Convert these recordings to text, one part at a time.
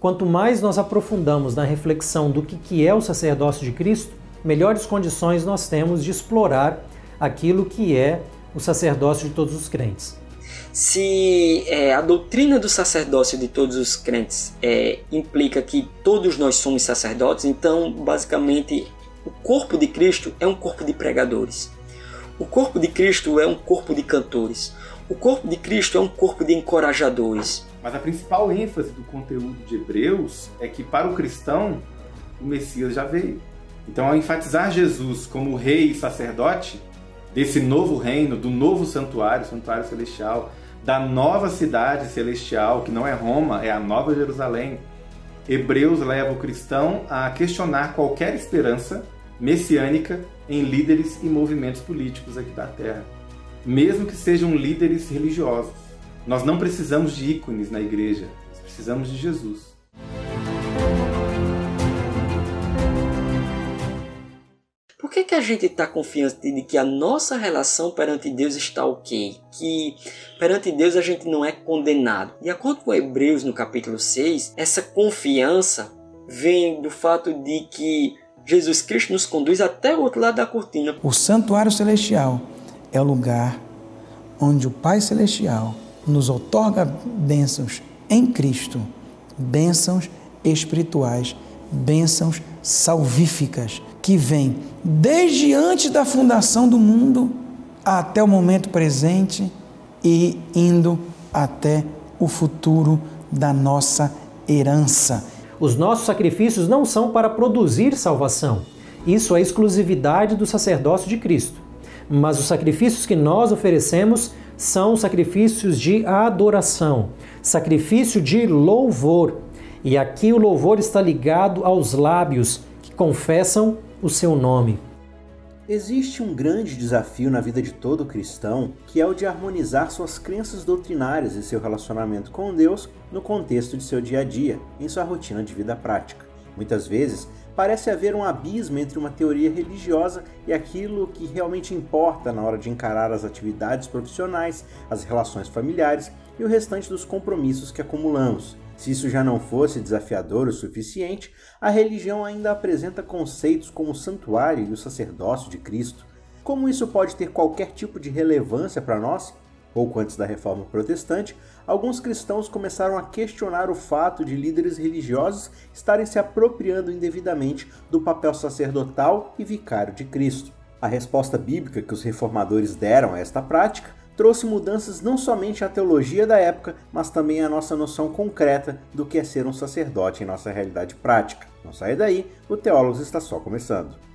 quanto mais nós aprofundamos na reflexão do que é o sacerdócio de Cristo, melhores condições nós temos de explorar aquilo que é o sacerdócio de todos os crentes. Se é, a doutrina do sacerdócio de todos os crentes é, implica que todos nós somos sacerdotes, então basicamente o corpo de Cristo é um corpo de pregadores. O corpo de Cristo é um corpo de cantores. O corpo de Cristo é um corpo de encorajadores. Mas a principal ênfase do conteúdo de Hebreus é que para o cristão o Messias já veio. Então, ao enfatizar Jesus como rei e sacerdote desse novo reino, do novo santuário, santuário celestial, da nova cidade celestial, que não é Roma, é a Nova Jerusalém, Hebreus leva o cristão a questionar qualquer esperança messiânica em líderes e movimentos políticos aqui da Terra, mesmo que sejam líderes religiosos. Nós não precisamos de ícones na igreja, nós precisamos de Jesus. Por que, que a gente está confiante de que a nossa relação perante Deus está ok? Que perante Deus a gente não é condenado? De acordo com Hebreus no capítulo 6, essa confiança vem do fato de que Jesus Cristo nos conduz até o outro lado da cortina. O santuário celestial é o lugar onde o Pai Celestial nos otorga bênçãos em Cristo, bênçãos espirituais, bênçãos salvíficas, que vêm desde antes da fundação do mundo até o momento presente e indo até o futuro da nossa herança. Os nossos sacrifícios não são para produzir salvação. Isso é exclusividade do sacerdócio de Cristo. Mas os sacrifícios que nós oferecemos são sacrifícios de adoração, sacrifício de louvor. E aqui o louvor está ligado aos lábios que confessam o seu nome. Existe um grande desafio na vida de todo cristão, que é o de harmonizar suas crenças doutrinárias e seu relacionamento com Deus no contexto de seu dia a dia, em sua rotina de vida prática. Muitas vezes, parece haver um abismo entre uma teoria religiosa e aquilo que realmente importa na hora de encarar as atividades profissionais, as relações familiares e o restante dos compromissos que acumulamos. Se isso já não fosse desafiador o suficiente, a religião ainda apresenta conceitos como o santuário e o sacerdócio de Cristo. Como isso pode ter qualquer tipo de relevância para nós? Pouco antes da reforma protestante, alguns cristãos começaram a questionar o fato de líderes religiosos estarem se apropriando indevidamente do papel sacerdotal e vicário de Cristo. A resposta bíblica que os reformadores deram a esta prática trouxe mudanças não somente à teologia da época, mas também à nossa noção concreta do que é ser um sacerdote em nossa realidade prática. Não saia daí, o Teólogos está só começando.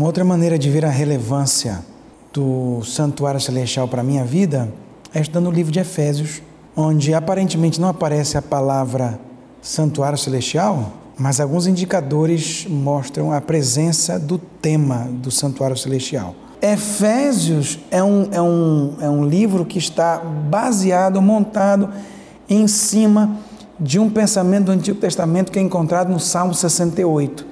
Uma outra maneira de ver a relevância do santuário celestial para a minha vida é estudando o livro de Efésios, onde aparentemente não aparece a palavra santuário celestial, mas alguns indicadores mostram a presença do tema do santuário celestial. Efésios é um, é um, é um livro que está baseado, montado em cima de um pensamento do Antigo Testamento que é encontrado no Salmo 68.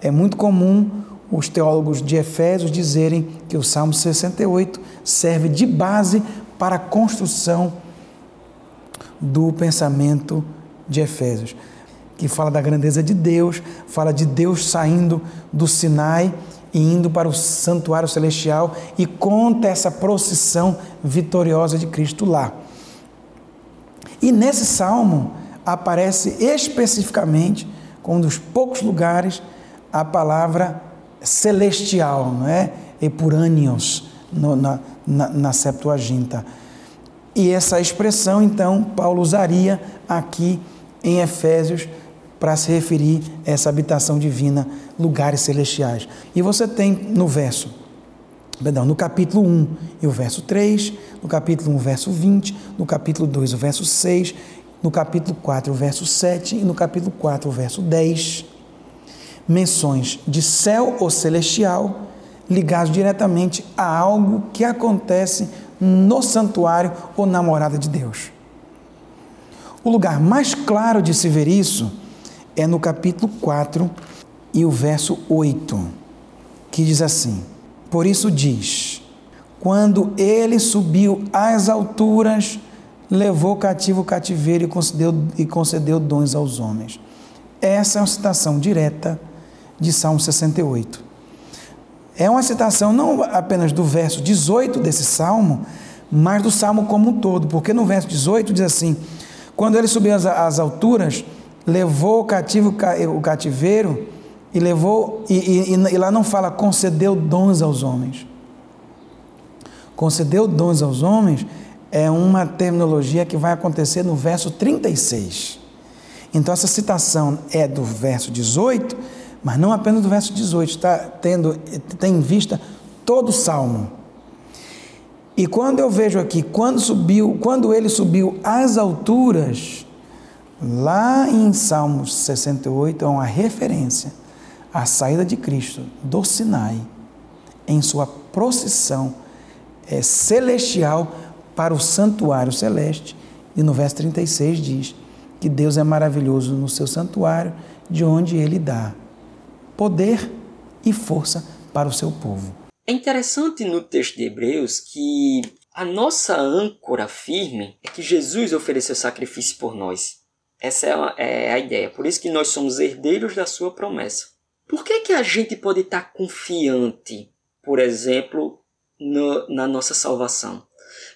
É muito comum os teólogos de Efésios dizerem que o Salmo 68 serve de base para a construção do pensamento de Efésios, que fala da grandeza de Deus, fala de Deus saindo do Sinai e indo para o santuário celestial e conta essa procissão vitoriosa de Cristo lá. E nesse salmo aparece especificamente, como um dos poucos lugares, a palavra celestial, não é? Epurânios, no, na, na, na Septuaginta. E essa expressão, então, Paulo usaria aqui em Efésios para se referir a essa habitação divina, lugares celestiais. E você tem no verso, perdão, no capítulo 1 e o verso 3, no capítulo 1, verso 20, no capítulo 2, o verso 6, no capítulo 4, verso 7 e no capítulo 4, verso 10, menções de céu ou celestial ligados diretamente a algo que acontece no santuário ou na morada de Deus. O lugar mais claro de se ver isso é no capítulo 4 e o verso 8, que diz assim: Por isso diz: Quando ele subiu às alturas, levou cativo o cativeiro e concedeu, e concedeu dons aos homens. Essa é uma citação direta de Salmo 68. É uma citação não apenas do verso 18 desse salmo, mas do salmo como um todo, porque no verso 18 diz assim: Quando ele subiu às, alturas, levou o cativo o cativeiro e levou e, e, e lá não fala concedeu dons aos homens. Concedeu dons aos homens é uma terminologia que vai acontecer no verso 36. Então essa citação é do verso 18 mas não apenas do verso 18, está tendo tem em vista todo o salmo. E quando eu vejo aqui, quando subiu, quando ele subiu às alturas, lá em Salmos 68 é uma referência à saída de Cristo do Sinai em sua procissão é, celestial para o santuário celeste. E no verso 36 diz que Deus é maravilhoso no seu santuário, de onde ele dá poder e força para o seu povo. É interessante no texto de Hebreus que a nossa âncora firme é que Jesus ofereceu sacrifício por nós. Essa é a, é a ideia. Por isso que nós somos herdeiros da sua promessa. Por que, que a gente pode estar confiante, por exemplo, no, na nossa salvação?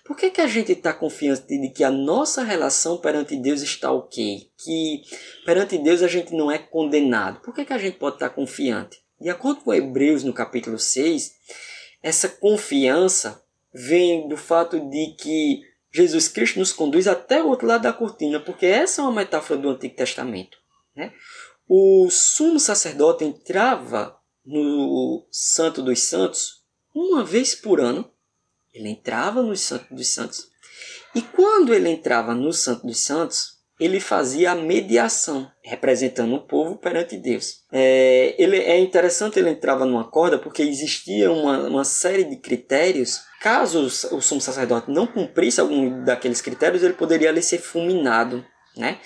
Por que, que a gente está confiante de que a nossa relação perante Deus está ok? Que perante Deus a gente não é condenado? Por que, que a gente pode estar confiante? De acordo com Hebreus, no capítulo 6, essa confiança vem do fato de que Jesus Cristo nos conduz até o outro lado da cortina, porque essa é uma metáfora do Antigo Testamento. Né? O sumo sacerdote entrava no Santo dos Santos uma vez por ano ele entrava no Santo dos Santos. E quando ele entrava no Santo dos Santos, ele fazia a mediação, representando o povo perante Deus. É, ele, é interessante ele entrava numa corda porque existia uma, uma série de critérios. Caso o, sumo sacerdote não cumprisse algum daqueles critérios, ele poderia ali ser fulminado. Né?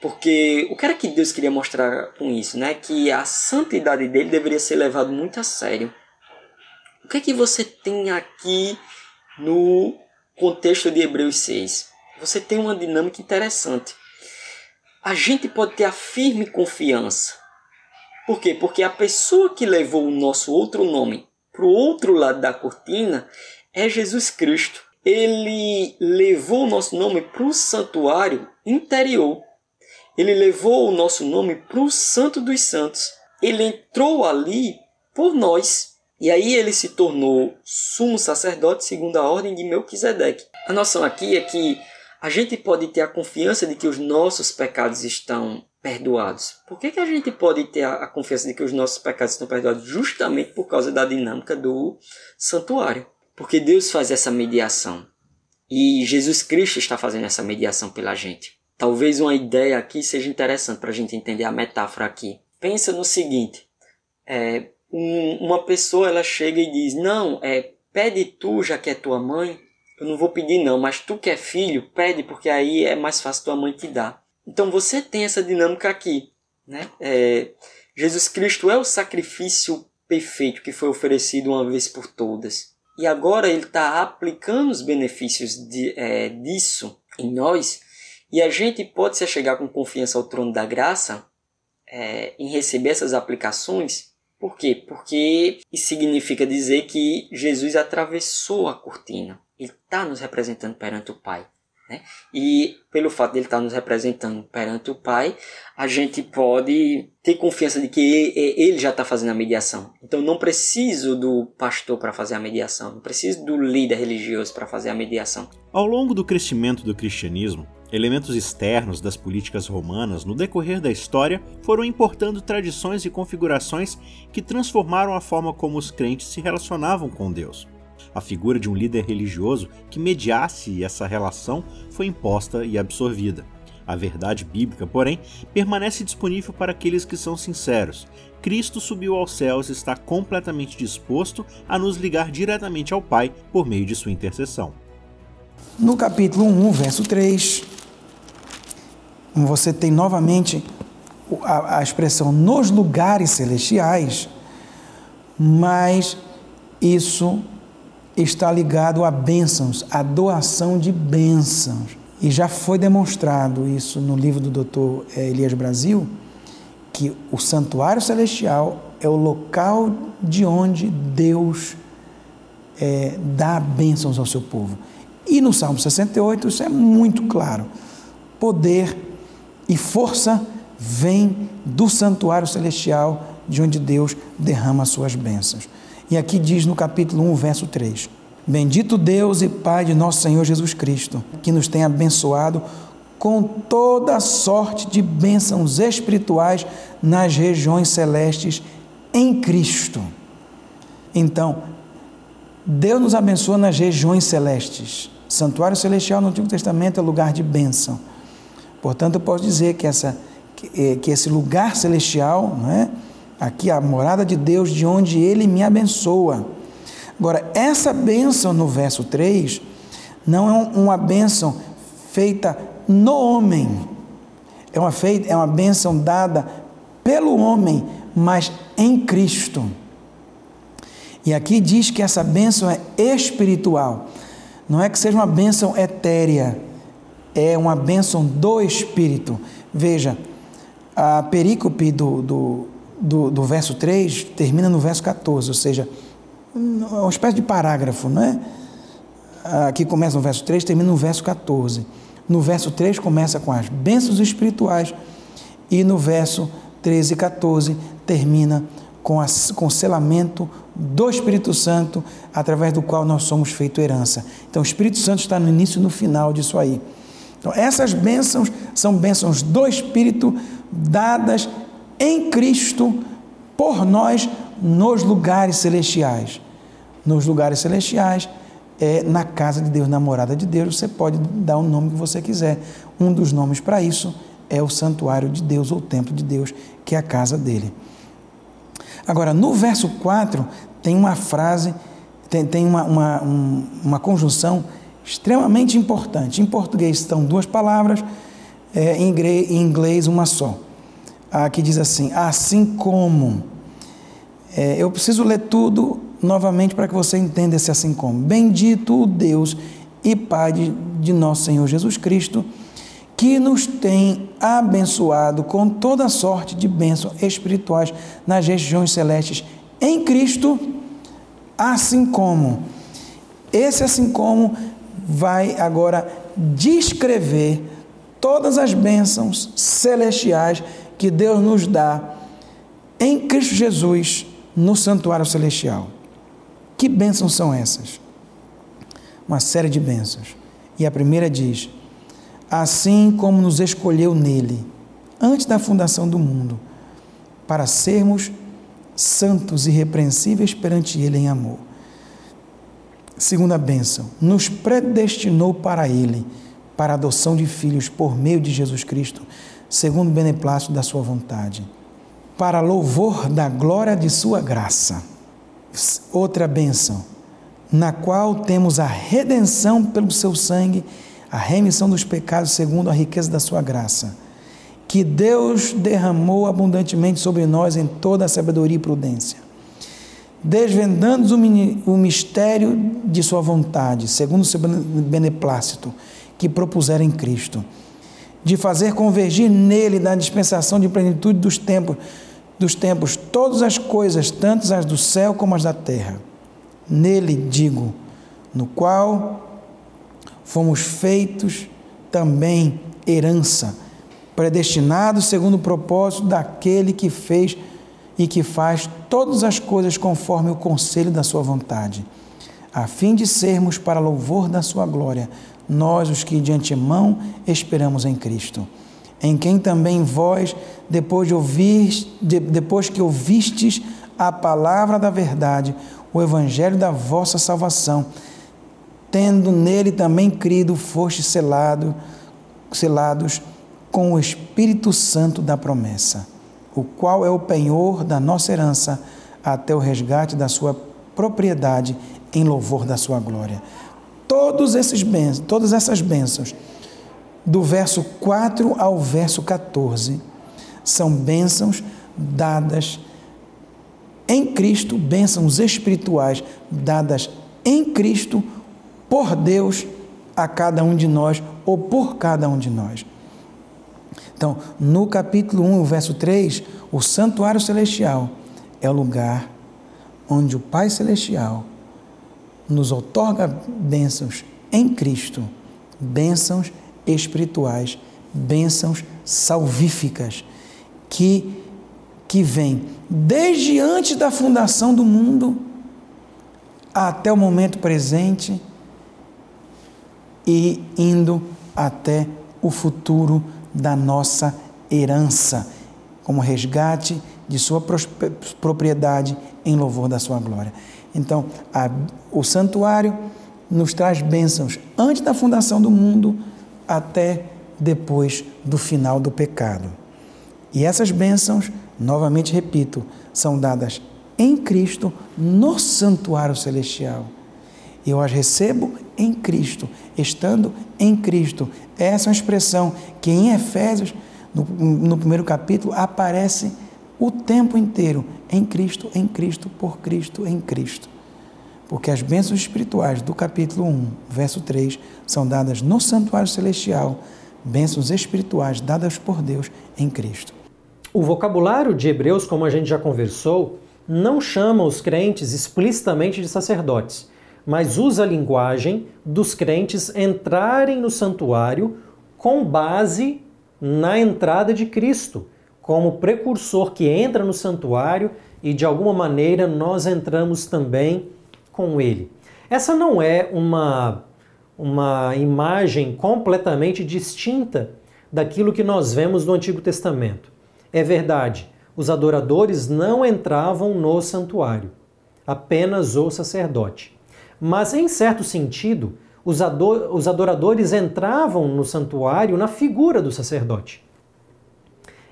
Porque o que era que Deus queria mostrar com isso? Né? Que a santidade dele deveria ser levada muito a sério. O que é que você tem aqui no contexto de Hebreus 6. Você tem uma dinâmica interessante. A gente pode ter a firme confiança. Por quê? Porque a pessoa que levou o nosso outro nome para o outro lado da cortina é Jesus Cristo. Ele levou o nosso nome para o santuário interior. Ele levou o nosso nome para o Santo dos Santos. Ele entrou ali por nós. E aí ele se tornou sumo sacerdote segundo a ordem de Melquisedeque. A noção aqui é que a gente pode ter a confiança de que os nossos pecados estão perdoados. Por que, que a gente pode ter a confiança de que os nossos pecados estão perdoados? Justamente por causa da dinâmica do santuário. Porque Deus faz essa mediação. E Jesus Cristo está fazendo essa mediação pela gente. Talvez uma ideia aqui seja interessante para a gente entender a metáfora aqui. Pensa no seguinte: é, um, uma pessoa ela chega e diz: Não, é, pede tu, já que é tua mãe. Eu não vou pedir, não, mas tu que é filho, pede, porque aí é mais fácil tua mãe te dar. Então você tem essa dinâmica aqui. Né? É, Jesus Cristo é o sacrifício perfeito que foi oferecido uma vez por todas. E agora ele está aplicando os benefícios de, é, disso em nós. E a gente pode se chegar com confiança ao trono da graça é, em receber essas aplicações por quê? Porque isso significa dizer que Jesus atravessou a cortina. Ele está nos representando perante o Pai. Né? E pelo fato de ele estar tá nos representando perante o Pai, a gente pode ter confiança de que ele já está fazendo a mediação. Então não preciso do pastor para fazer a mediação, não preciso do líder religioso para fazer a mediação. Ao longo do crescimento do cristianismo, Elementos externos das políticas romanas no decorrer da história foram importando tradições e configurações que transformaram a forma como os crentes se relacionavam com Deus. A figura de um líder religioso que mediasse essa relação foi imposta e absorvida. A verdade bíblica, porém, permanece disponível para aqueles que são sinceros. Cristo subiu aos céus e está completamente disposto a nos ligar diretamente ao Pai por meio de sua intercessão. No capítulo 1, verso 3, você tem novamente a, a expressão nos lugares celestiais, mas isso está ligado a bênçãos, a doação de bênçãos. E já foi demonstrado isso no livro do Dr. Eh, Elias Brasil, que o santuário celestial é o local de onde Deus é, dá bênçãos ao seu povo. E no Salmo 68 isso é muito claro. Poder e força vem do santuário celestial, de onde Deus derrama as suas bênçãos. E aqui diz no capítulo 1, verso 3: Bendito Deus e Pai de nosso Senhor Jesus Cristo, que nos tem abençoado com toda sorte de bênçãos espirituais nas regiões celestes em Cristo. Então, Deus nos abençoa nas regiões celestes. Santuário celestial no Antigo Testamento é lugar de bênção. Portanto, eu posso dizer que, essa, que, eh, que esse lugar celestial, não é? Aqui a morada de Deus, de onde Ele me abençoa Agora, essa bênção no verso 3 não é uma bênção feita no homem, é uma, feita, é uma bênção dada pelo homem, mas em Cristo. E aqui diz que essa bênção é espiritual, não é que seja uma bênção etérea, é uma bênção do Espírito. Veja, a perícope do, do, do, do verso 3 termina no verso 14, ou seja, uma espécie de parágrafo, não é? Aqui começa no verso 3, termina no verso 14. No verso 3 começa com as bênçãos espirituais e no verso 13 e 14 termina com, a, com o selamento do Espírito Santo, através do qual nós somos feito herança. Então o Espírito Santo está no início e no final disso aí. Então essas bênçãos são bênçãos do Espírito dadas em Cristo por nós nos lugares celestiais. Nos lugares celestiais, é, na casa de Deus, na morada de Deus, você pode dar o nome que você quiser. Um dos nomes para isso é o santuário de Deus ou o templo de Deus, que é a casa dele. Agora, no verso 4, tem uma frase, tem, tem uma, uma, um, uma conjunção extremamente importante. Em português estão duas palavras, é, em inglês uma só. Aqui diz assim: assim como é, eu preciso ler tudo novamente para que você entenda esse assim como. Bendito o Deus e Pai de, de nosso Senhor Jesus Cristo, que nos tem abençoado com toda sorte de bênçãos espirituais nas regiões celestes em Cristo, assim como. Esse assim como vai agora descrever todas as bênçãos celestiais que Deus nos dá em Cristo Jesus no santuário celestial. Que bênçãos são essas? Uma série de bênçãos. E a primeira diz: Assim como nos escolheu nele, antes da fundação do mundo, para sermos santos e irrepreensíveis perante ele em amor. Segunda bênção, nos predestinou para ele, para a adoção de filhos por meio de Jesus Cristo, segundo o beneplácito da sua vontade para louvor da glória de Sua graça. Outra bênção, na qual temos a redenção pelo Seu sangue, a remissão dos pecados segundo a riqueza da Sua graça, que Deus derramou abundantemente sobre nós em toda a sabedoria e prudência, desvendando o mistério de Sua vontade, segundo o seu beneplácito, que propuseram em Cristo de fazer convergir nele na dispensação de plenitude dos tempos, dos tempos todas as coisas, tanto as do céu como as da terra. Nele digo, no qual fomos feitos também herança, predestinados segundo o propósito daquele que fez e que faz todas as coisas conforme o conselho da sua vontade, a fim de sermos para louvor da sua glória nós os que de antemão esperamos em Cristo, em quem também vós, depois, de ouvir, de, depois que ouvistes a palavra da verdade, o evangelho da vossa salvação, tendo nele também crido, foste selado, selados com o Espírito Santo da promessa, o qual é o penhor da nossa herança até o resgate da sua propriedade em louvor da sua glória. Todos esses bens, todas essas bênçãos, do verso 4 ao verso 14, são bênçãos dadas em Cristo, bênçãos espirituais dadas em Cristo por Deus a cada um de nós ou por cada um de nós. Então, no capítulo 1, verso 3, o santuário celestial é o lugar onde o Pai Celestial nos otorga bênçãos em Cristo, bênçãos espirituais, bênçãos salvíficas, que, que vêm desde antes da fundação do mundo até o momento presente e indo até o futuro da nossa herança, como resgate de sua propriedade em louvor da sua glória. Então, a, o santuário nos traz bênçãos antes da fundação do mundo até depois do final do pecado. E essas bênçãos, novamente repito, são dadas em Cristo no santuário celestial. Eu as recebo em Cristo, estando em Cristo. Essa é uma expressão que em Efésios, no, no primeiro capítulo, aparece o tempo inteiro em Cristo, em Cristo, por Cristo, em Cristo. Porque as bênçãos espirituais do capítulo 1, verso 3, são dadas no santuário celestial, bênçãos espirituais dadas por Deus em Cristo. O vocabulário de Hebreus, como a gente já conversou, não chama os crentes explicitamente de sacerdotes, mas usa a linguagem dos crentes entrarem no santuário com base na entrada de Cristo como precursor que entra no santuário e de alguma maneira nós entramos também com ele. Essa não é uma, uma imagem completamente distinta daquilo que nós vemos no Antigo Testamento. É verdade, os adoradores não entravam no santuário, apenas o sacerdote. Mas, em certo sentido, os, adoradores entravam no santuário na figura do sacerdote.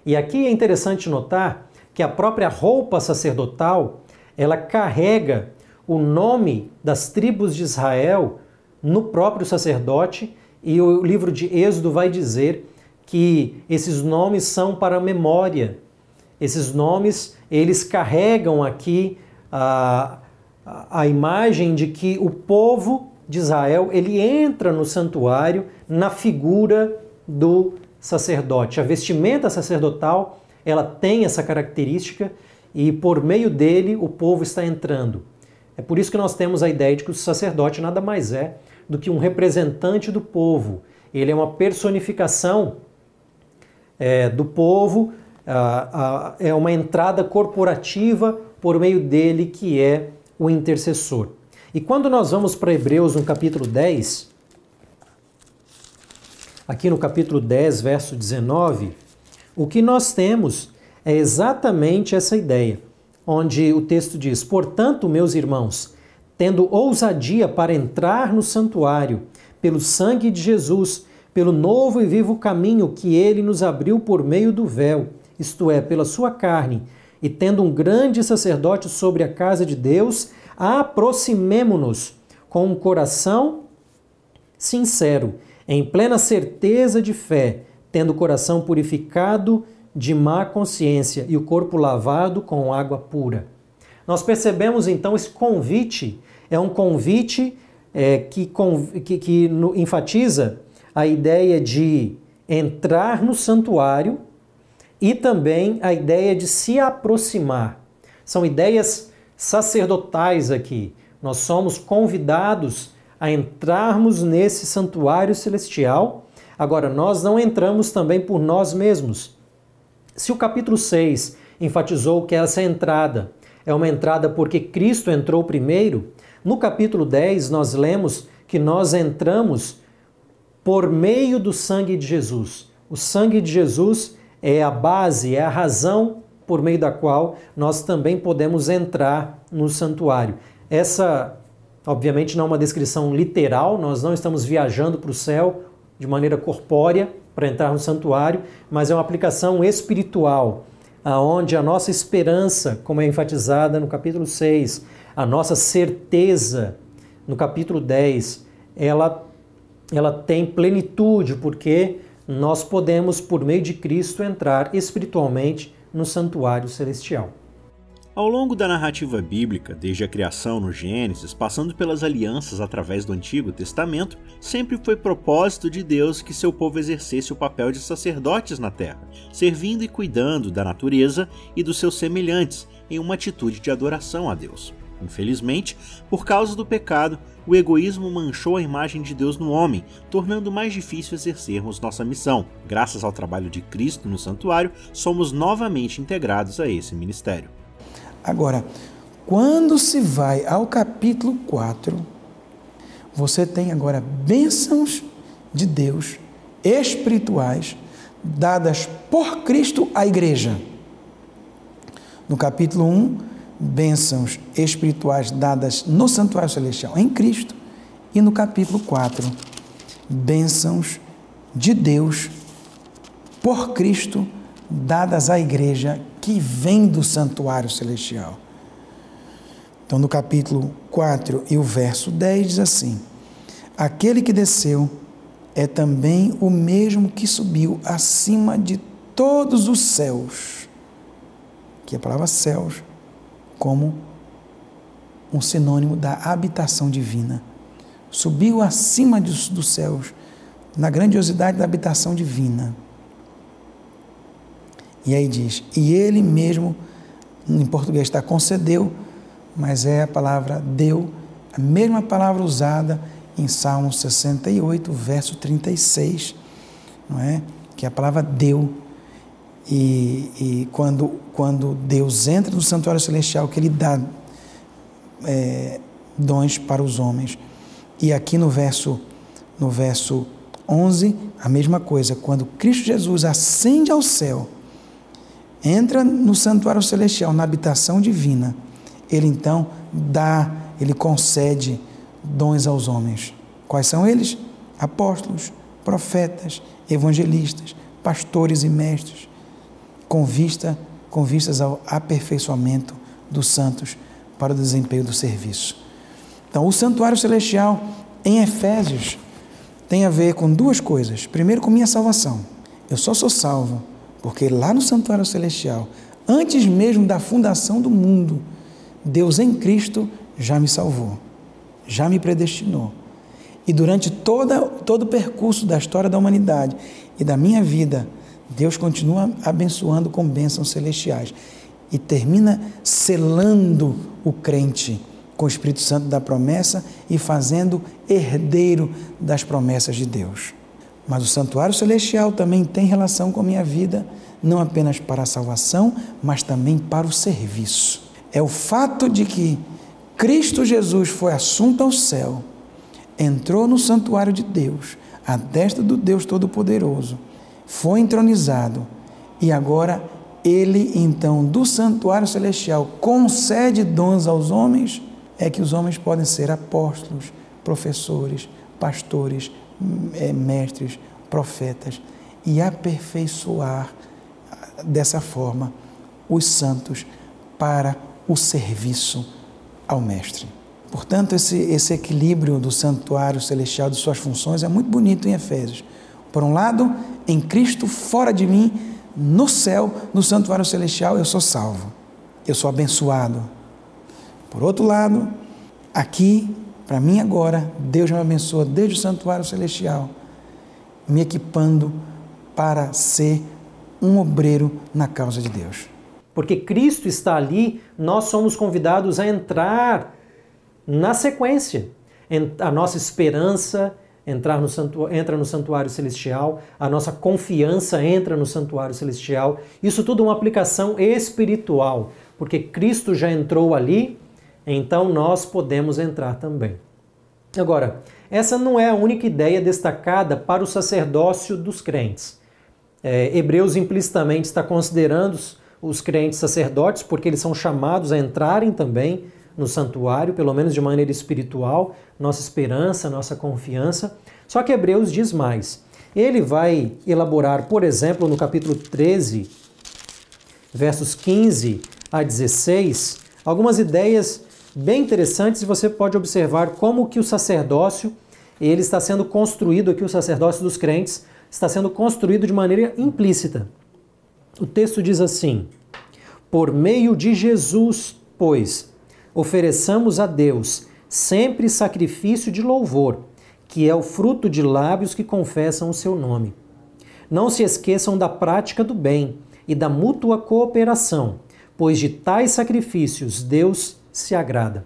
E aqui é interessante notar que a própria roupa sacerdotal, ela carrega o nome das tribos de Israel no próprio sacerdote, e o livro de Êxodo vai dizer que esses nomes são para memória. Esses nomes, eles carregam aqui a, a imagem de que o povo de Israel, ele entra no santuário na figura do sacerdote. A vestimenta sacerdotal, ela tem essa característica e por meio dele o povo está entrando. É por isso que nós temos a ideia de que o sacerdote nada mais é do que um representante do povo. Ele é uma personificação é, do povo, a, a, é uma entrada corporativa por meio dele que é o intercessor. E quando nós vamos para Hebreus no capítulo 10, aqui no capítulo 10, verso 19, o que nós temos é exatamente essa ideia, onde o texto diz: Portanto, meus irmãos, tendo ousadia para entrar no santuário, pelo sangue de Jesus, pelo novo e vivo caminho que ele nos abriu por meio do véu, isto é, pela sua carne, e tendo um grande sacerdote sobre a casa de Deus, aproximemo-nos com um coração sincero em plena certeza de fé, tendo o coração purificado de má consciência e o corpo lavado com água pura. Nós percebemos então esse convite, é um convite é, que, que, que no, enfatiza a ideia de entrar no santuário e também a ideia de se aproximar. São ideias sacerdotais aqui. Nós somos convidados a entrarmos nesse santuário celestial. Agora, nós não entramos também por nós mesmos. Se o capítulo 6 enfatizou que essa entrada é uma entrada porque Cristo entrou primeiro, no capítulo 10 nós lemos que nós entramos por meio do sangue de Jesus. O sangue de Jesus é a base, é a razão por meio da qual nós também podemos entrar no santuário. Essa Obviamente não é uma descrição literal, nós não estamos viajando para o céu de maneira corpórea, para entrar no santuário, mas é uma aplicação espiritual, aonde a nossa esperança, como é enfatizada no capítulo 6, a nossa certeza no capítulo 10, ela ela tem plenitude porque nós podemos por meio de Cristo entrar espiritualmente no santuário celestial. Ao longo da narrativa bíblica, desde a criação no Gênesis, passando pelas alianças através do Antigo Testamento, sempre foi propósito de Deus que seu povo exercesse o papel de sacerdotes na terra, servindo e cuidando da natureza e dos seus semelhantes, em uma atitude de adoração a Deus. Infelizmente, por causa do pecado, o egoísmo manchou a imagem de Deus no homem, tornando mais difícil exercermos nossa missão. Graças ao trabalho de Cristo no santuário, somos novamente integrados a esse ministério. Agora, quando se vai ao capítulo 4, você tem agora bênçãos de Deus espirituais dadas por Cristo à igreja. No capítulo 1, bênçãos espirituais dadas no santuário celestial em Cristo. E no capítulo 4, bênçãos de Deus por Cristo dadas à igreja que vem do santuário celestial. Então, no capítulo 4 e o verso 10 diz assim: Aquele que desceu é também o mesmo que subiu acima de todos os céus. Que a palavra céus como um sinônimo da habitação divina. Subiu acima dos, dos céus, na grandiosidade da habitação divina. E aí diz: E ele mesmo, em português está concedeu, mas é a palavra deu, a mesma palavra usada em Salmo 68, verso 36, não é? Que é a palavra deu. E, e quando, quando Deus entra no santuário celestial, que Ele dá é, dons para os homens. E aqui no verso, no verso 11, a mesma coisa. Quando Cristo Jesus ascende ao céu, entra no santuário celestial, na habitação divina, ele então dá, ele concede dons aos homens. Quais são eles? Apóstolos, profetas, evangelistas, pastores e mestres, com, vista, com vistas ao aperfeiçoamento dos santos para o desempenho do serviço. Então, o santuário celestial em Efésios tem a ver com duas coisas. Primeiro, com minha salvação. Eu só sou salvo porque lá no santuário celestial, antes mesmo da fundação do mundo, Deus em Cristo já me salvou, já me predestinou. E durante toda, todo o percurso da história da humanidade e da minha vida, Deus continua abençoando com bênçãos celestiais e termina selando o crente com o Espírito Santo da promessa e fazendo herdeiro das promessas de Deus. Mas o santuário celestial também tem relação com a minha vida, não apenas para a salvação, mas também para o serviço. É o fato de que Cristo Jesus foi assunto ao céu, entrou no santuário de Deus, à destra do Deus Todo-Poderoso, foi entronizado e agora ele, então, do santuário celestial, concede dons aos homens, é que os homens podem ser apóstolos, professores, pastores, mestres, profetas e aperfeiçoar dessa forma os santos para o serviço ao Mestre. Portanto, esse, esse equilíbrio do santuário celestial, de suas funções, é muito bonito em Efésios. Por um lado, em Cristo, fora de mim, no céu, no santuário celestial, eu sou salvo, eu sou abençoado. Por outro lado, aqui para mim agora, Deus me abençoa desde o santuário celestial, me equipando para ser um obreiro na causa de Deus. Porque Cristo está ali, nós somos convidados a entrar na sequência. A nossa esperança entrar no santuário, entra no santuário celestial, a nossa confiança entra no santuário celestial. Isso tudo é uma aplicação espiritual, porque Cristo já entrou ali então nós podemos entrar também. Agora, essa não é a única ideia destacada para o sacerdócio dos crentes. É, Hebreus implicitamente está considerando os crentes sacerdotes, porque eles são chamados a entrarem também no santuário, pelo menos de maneira espiritual, nossa esperança, nossa confiança. Só que Hebreus diz mais: ele vai elaborar, por exemplo, no capítulo 13, versos 15 a 16, algumas ideias bem interessantes você pode observar como que o sacerdócio ele está sendo construído aqui, o sacerdócio dos crentes, está sendo construído de maneira implícita. O texto diz assim: Por meio de Jesus, pois, ofereçamos a Deus sempre sacrifício de louvor, que é o fruto de lábios que confessam o seu nome. Não se esqueçam da prática do bem e da mútua cooperação, pois de tais sacrifícios Deus se agrada.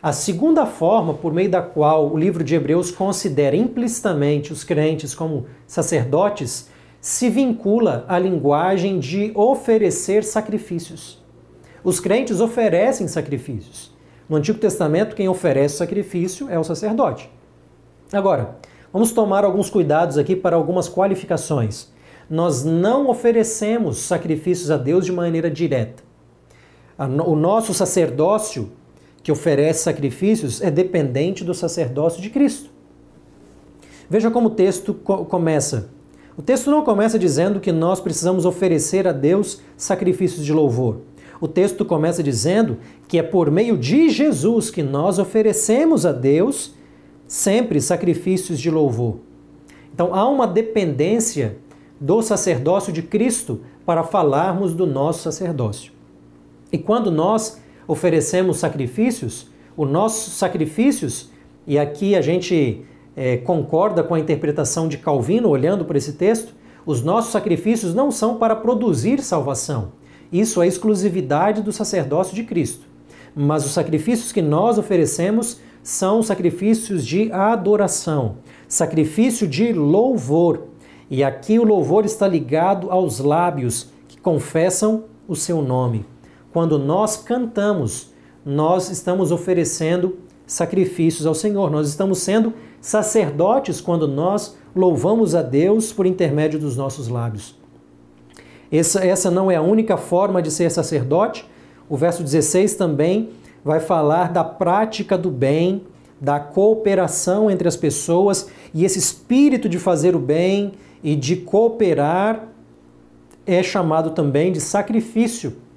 A segunda forma por meio da qual o livro de Hebreus considera implicitamente os crentes como sacerdotes se vincula à linguagem de oferecer sacrifícios. Os crentes oferecem sacrifícios. No Antigo Testamento, quem oferece sacrifício é o sacerdote. Agora, vamos tomar alguns cuidados aqui para algumas qualificações. Nós não oferecemos sacrifícios a Deus de maneira direta. O nosso sacerdócio que oferece sacrifícios é dependente do sacerdócio de Cristo. Veja como o texto começa. O texto não começa dizendo que nós precisamos oferecer a Deus sacrifícios de louvor. O texto começa dizendo que é por meio de Jesus que nós oferecemos a Deus sempre sacrifícios de louvor. Então há uma dependência do sacerdócio de Cristo para falarmos do nosso sacerdócio. E quando nós oferecemos sacrifícios, os nossos sacrifícios, e aqui a gente é, concorda com a interpretação de Calvino, olhando para esse texto, os nossos sacrifícios não são para produzir salvação. Isso é exclusividade do sacerdócio de Cristo. Mas os sacrifícios que nós oferecemos são sacrifícios de adoração, sacrifício de louvor. E aqui o louvor está ligado aos lábios que confessam o seu nome. Quando nós cantamos, nós estamos oferecendo sacrifícios ao Senhor. Nós estamos sendo sacerdotes quando nós louvamos a Deus por intermédio dos nossos lábios. Essa, essa não é a única forma de ser sacerdote. O verso 16 também vai falar da prática do bem, da cooperação entre as pessoas e esse espírito de fazer o bem e de cooperar é chamado também de sacrifício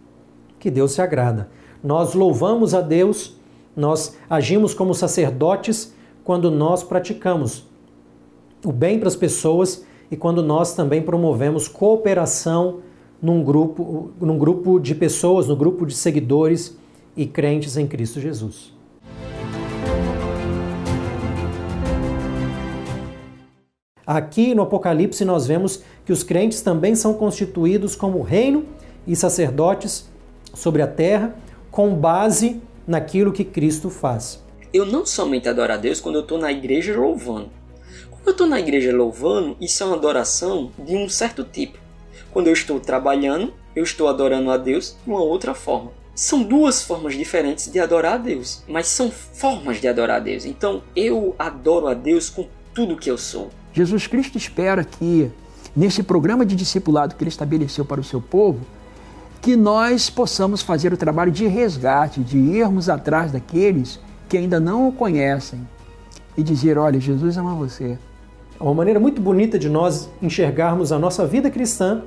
que Deus se agrada. Nós louvamos a Deus, nós agimos como sacerdotes quando nós praticamos o bem para as pessoas e quando nós também promovemos cooperação num grupo, num grupo de pessoas, no grupo de seguidores e crentes em Cristo Jesus. Aqui no Apocalipse nós vemos que os crentes também são constituídos como reino e sacerdotes sobre a terra com base naquilo que Cristo faz. Eu não somente adoro a Deus quando eu estou na igreja louvando. Quando eu estou na igreja louvando, isso é uma adoração de um certo tipo. Quando eu estou trabalhando, eu estou adorando a Deus de uma outra forma. São duas formas diferentes de adorar a Deus, mas são formas de adorar a Deus. Então eu adoro a Deus com tudo que eu sou. Jesus Cristo espera que, nesse programa de discipulado que ele estabeleceu para o seu povo, que nós possamos fazer o trabalho de resgate, de irmos atrás daqueles que ainda não o conhecem e dizer: olha, Jesus ama você. É uma maneira muito bonita de nós enxergarmos a nossa vida cristã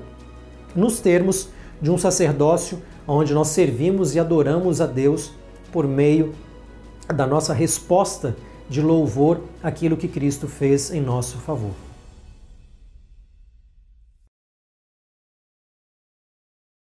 nos termos de um sacerdócio onde nós servimos e adoramos a Deus por meio da nossa resposta de louvor àquilo que Cristo fez em nosso favor.